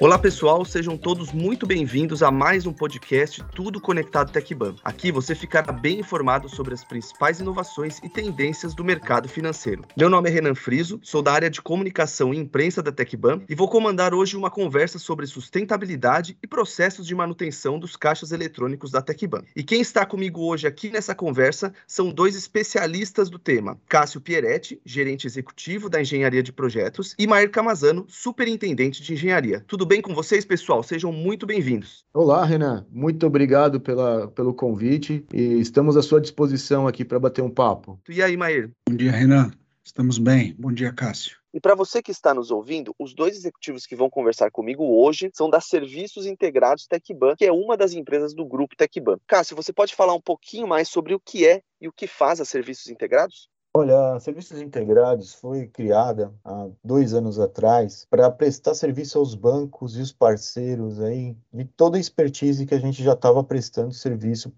Olá pessoal, sejam todos muito bem-vindos a mais um podcast Tudo Conectado TecBan. Aqui você ficará bem informado sobre as principais inovações e tendências do mercado financeiro. Meu nome é Renan Friso, sou da área de comunicação e imprensa da TecBan e vou comandar hoje uma conversa sobre sustentabilidade e processos de manutenção dos caixas eletrônicos da TecBan. E quem está comigo hoje aqui nessa conversa são dois especialistas do tema: Cássio Pieretti, gerente executivo da Engenharia de Projetos, e Mair Camazano, superintendente de engenharia. Tudo bem com vocês, pessoal? Sejam muito bem-vindos. Olá, Renan. Muito obrigado pela, pelo convite e estamos à sua disposição aqui para bater um papo. E aí, Maír? Bom dia, Renan. Estamos bem. Bom dia, Cássio. E para você que está nos ouvindo, os dois executivos que vão conversar comigo hoje são da Serviços Integrados Tecban, que é uma das empresas do grupo Tecban. Cássio, você pode falar um pouquinho mais sobre o que é e o que faz a Serviços Integrados? Olha, Serviços Integrados foi criada há dois anos atrás para prestar serviço aos bancos e os parceiros aí de toda a expertise que a gente já estava prestando serviço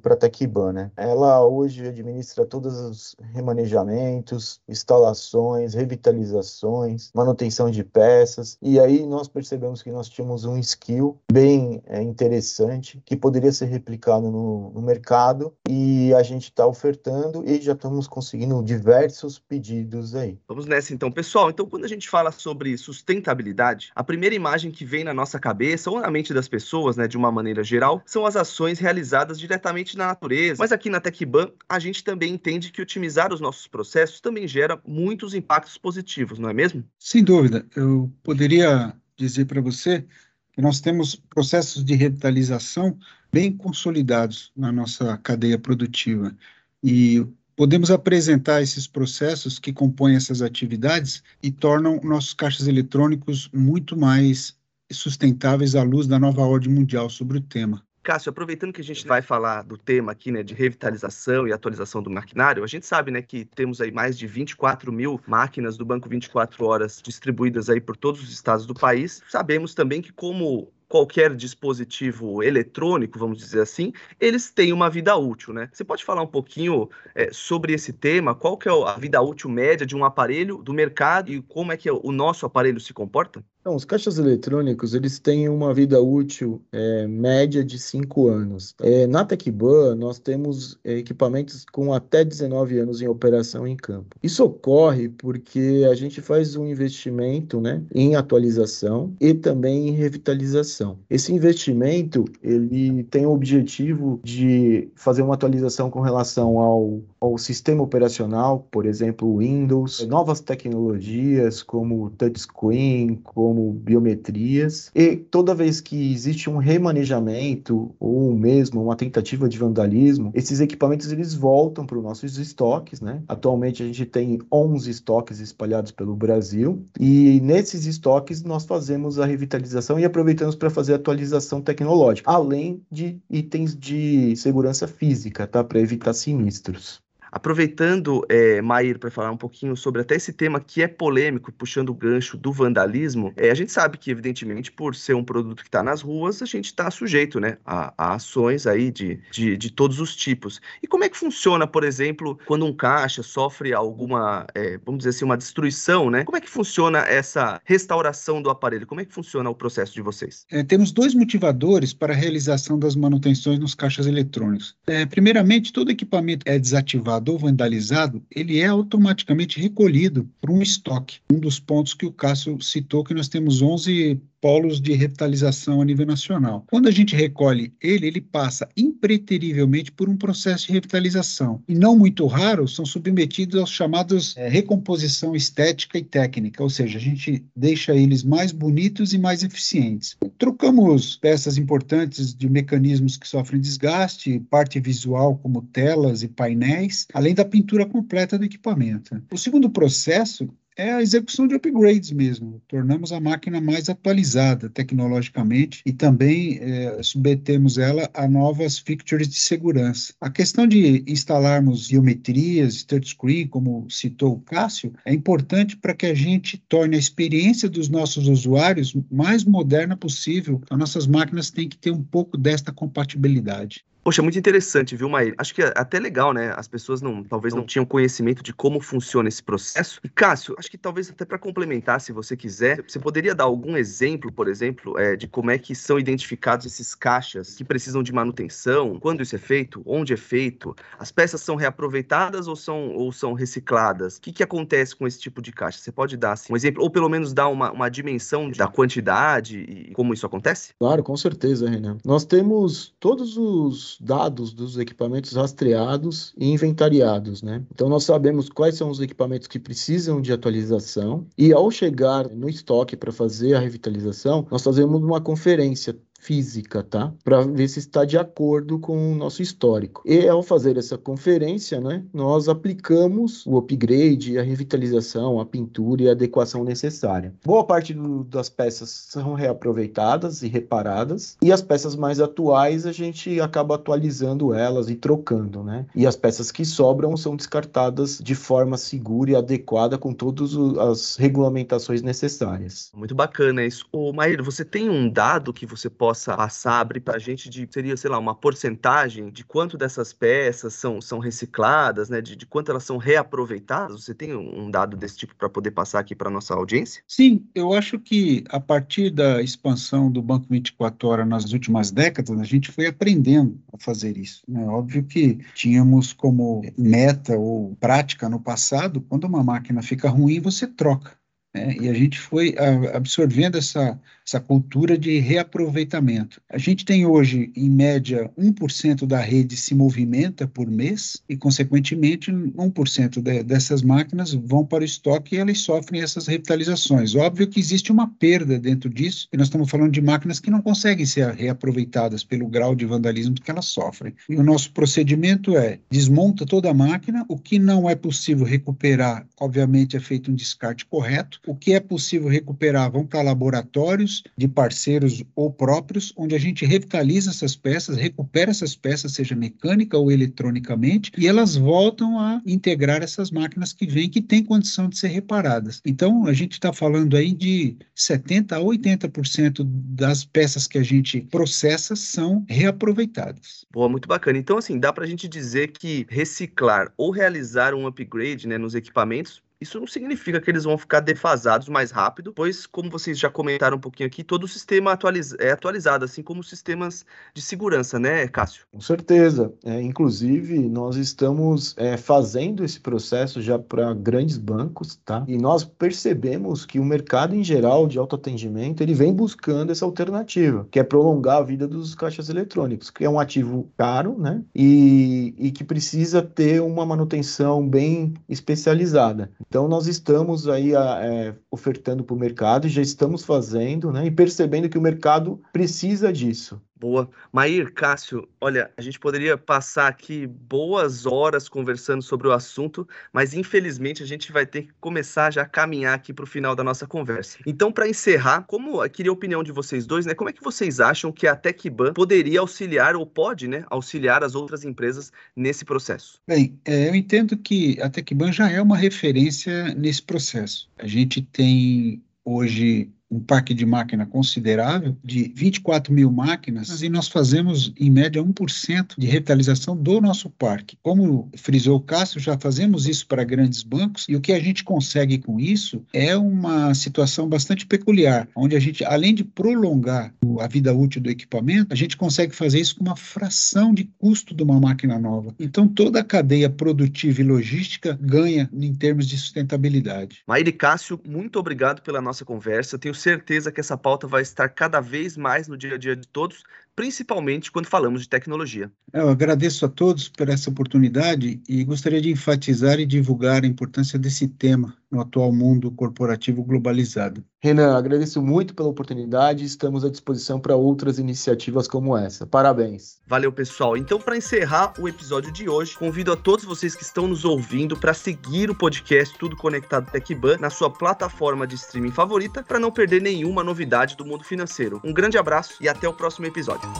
para a Tecban, né? Ela hoje administra todos os remanejamentos, instalações, revitalizações, manutenção de peças e aí nós percebemos que nós tínhamos um skill bem é, interessante que poderia ser replicado no, no mercado e a gente está ofertando e já estamos conseguindo diversos pedidos aí. Vamos nessa então, pessoal. Então, quando a gente fala sobre sustentabilidade, a primeira imagem que vem na nossa cabeça ou na mente das pessoas, né, de uma maneira geral, são as ações realizadas diretamente na natureza. Mas aqui na TecBan, a gente também entende que otimizar os nossos processos também gera muitos impactos positivos, não é mesmo? Sem dúvida. Eu poderia dizer para você que nós temos processos de revitalização bem consolidados na nossa cadeia produtiva. E podemos apresentar esses processos que compõem essas atividades e tornam nossos caixas eletrônicos muito mais sustentáveis à luz da nova ordem mundial sobre o tema. Cássio, aproveitando que a gente vai falar do tema aqui, né, de revitalização e atualização do maquinário, a gente sabe, né, que temos aí mais de 24 mil máquinas do Banco 24 Horas distribuídas aí por todos os estados do país. Sabemos também que como qualquer dispositivo eletrônico, vamos dizer assim, eles têm uma vida útil, né? Você pode falar um pouquinho é, sobre esse tema? Qual que é a vida útil média de um aparelho do mercado e como é que o nosso aparelho se comporta? Então, os caixas eletrônicos, eles têm uma vida útil é, média de 5 anos. É, na TecBan, nós temos é, equipamentos com até 19 anos em operação em campo. Isso ocorre porque a gente faz um investimento né, em atualização e também em revitalização. Esse investimento, ele tem o objetivo de fazer uma atualização com relação ao, ao sistema operacional, por exemplo, Windows, novas tecnologias como touchscreen, como biometrias, e toda vez que existe um remanejamento ou mesmo uma tentativa de vandalismo, esses equipamentos eles voltam para os nossos estoques, né? Atualmente a gente tem 11 estoques espalhados pelo Brasil e nesses estoques nós fazemos a revitalização e aproveitamos para fazer atualização tecnológica, além de itens de segurança física, tá? Para evitar sinistros. Aproveitando, é, para falar um pouquinho sobre até esse tema que é polêmico, puxando o gancho do vandalismo, é, a gente sabe que, evidentemente, por ser um produto que está nas ruas, a gente está sujeito né, a, a, ações aí de, de, de, todos os tipos. E como é que funciona, por exemplo, quando um caixa sofre alguma, é, vamos dizer assim, uma destruição, né? Como é que funciona essa restauração do aparelho? Como é que funciona o processo de vocês? É, temos dois motivadores para a realização das manutenções nos caixas eletrônicos. É, primeiramente, todo equipamento é desativado ou vandalizado, ele é automaticamente recolhido para um estoque. Um dos pontos que o Cássio citou, que nós temos 11 polos de revitalização a nível nacional. Quando a gente recolhe ele, ele passa impreterivelmente por um processo de revitalização. E não muito raro, são submetidos aos chamados é, recomposição estética e técnica, ou seja, a gente deixa eles mais bonitos e mais eficientes. Trocamos peças importantes de mecanismos que sofrem desgaste, parte visual como telas e painéis, além da pintura completa do equipamento. O segundo processo é a execução de upgrades mesmo. Tornamos a máquina mais atualizada tecnologicamente e também é, submetemos ela a novas features de segurança. A questão de instalarmos biometrias, touchscreen, como citou o Cássio, é importante para que a gente torne a experiência dos nossos usuários mais moderna possível. As nossas máquinas têm que ter um pouco desta compatibilidade. Poxa, muito interessante, viu, Maíra? Acho que é até legal, né? As pessoas não, talvez não tinham conhecimento de como funciona esse processo. E Cássio, acho que talvez até para complementar, se você quiser, você poderia dar algum exemplo, por exemplo, é, de como é que são identificados esses caixas que precisam de manutenção, quando isso é feito, onde é feito, as peças são reaproveitadas ou são, ou são recicladas? O que, que acontece com esse tipo de caixa? Você pode dar assim, um exemplo, ou pelo menos dar uma, uma dimensão da quantidade e como isso acontece? Claro, com certeza, Renan. Nós temos todos os dados dos equipamentos rastreados e inventariados, né? Então nós sabemos quais são os equipamentos que precisam de atualização e ao chegar no estoque para fazer a revitalização, nós fazemos uma conferência física, tá? Para ver se está de acordo com o nosso histórico. E ao fazer essa conferência, né, nós aplicamos o upgrade, a revitalização, a pintura e a adequação necessária. Boa parte do, das peças são reaproveitadas e reparadas, e as peças mais atuais a gente acaba atualizando elas e trocando, né? E as peças que sobram são descartadas de forma segura e adequada com todas as regulamentações necessárias. Muito bacana isso. Ô, Maíra, você tem um dado que você pode possa passar, abrir para a gente de, seria, sei lá, uma porcentagem de quanto dessas peças são, são recicladas, né, de, de quanto elas são reaproveitadas? Você tem um dado desse tipo para poder passar aqui para nossa audiência? Sim, eu acho que a partir da expansão do Banco 24 Horas nas últimas décadas, a gente foi aprendendo a fazer isso. Né? Óbvio que tínhamos como meta ou prática no passado, quando uma máquina fica ruim, você troca. Né? E a gente foi absorvendo essa, essa cultura de reaproveitamento. A gente tem hoje, em média, 1% da rede se movimenta por mês e, consequentemente, 1% de, dessas máquinas vão para o estoque e elas sofrem essas revitalizações. Óbvio que existe uma perda dentro disso, e nós estamos falando de máquinas que não conseguem ser reaproveitadas pelo grau de vandalismo que elas sofrem. E o nosso procedimento é desmonta toda a máquina, o que não é possível recuperar, obviamente, é feito um descarte correto, o que é possível recuperar vão para laboratórios de parceiros ou próprios, onde a gente revitaliza essas peças, recupera essas peças, seja mecânica ou eletronicamente, e elas voltam a integrar essas máquinas que vêm, que têm condição de ser reparadas. Então, a gente está falando aí de 70% a 80% das peças que a gente processa são reaproveitadas. Boa, muito bacana. Então, assim, dá para a gente dizer que reciclar ou realizar um upgrade né, nos equipamentos isso não significa que eles vão ficar defasados mais rápido, pois, como vocês já comentaram um pouquinho aqui, todo o sistema é atualizado, assim como os sistemas de segurança, né, Cássio? Com certeza. É, inclusive, nós estamos é, fazendo esse processo já para grandes bancos, tá? E nós percebemos que o mercado em geral de autoatendimento ele vem buscando essa alternativa, que é prolongar a vida dos caixas eletrônicos, que é um ativo caro, né? E, e que precisa ter uma manutenção bem especializada. Então, nós estamos aí é, ofertando para o mercado, já estamos fazendo, né, e percebendo que o mercado precisa disso. Boa. Maír, Cássio, olha, a gente poderia passar aqui boas horas conversando sobre o assunto, mas infelizmente a gente vai ter que começar já a caminhar aqui para o final da nossa conversa. Então, para encerrar, como eu queria a opinião de vocês dois, né? Como é que vocês acham que a Tecban poderia auxiliar ou pode, né, auxiliar as outras empresas nesse processo? Bem, é, eu entendo que a Tecban já é uma referência nesse processo. A gente tem hoje um parque de máquina considerável, de 24 mil máquinas, e nós fazemos, em média, 1% de revitalização do nosso parque. Como frisou o Cássio, já fazemos isso para grandes bancos, e o que a gente consegue com isso é uma situação bastante peculiar, onde a gente, além de prolongar a vida útil do equipamento, a gente consegue fazer isso com uma fração de custo de uma máquina nova. Então, toda a cadeia produtiva e logística ganha em termos de sustentabilidade. Maíra Cássio, muito obrigado pela nossa conversa. Tenho certeza que essa pauta vai estar cada vez mais no dia a dia de todos, principalmente quando falamos de tecnologia. Eu agradeço a todos por essa oportunidade e gostaria de enfatizar e divulgar a importância desse tema no atual mundo corporativo globalizado. Renan, agradeço muito pela oportunidade e estamos à disposição para outras iniciativas como essa. Parabéns. Valeu, pessoal. Então, para encerrar o episódio de hoje, convido a todos vocês que estão nos ouvindo para seguir o podcast Tudo Conectado TechBan na sua plataforma de streaming favorita para não perder nenhuma novidade do mundo financeiro. Um grande abraço e até o próximo episódio.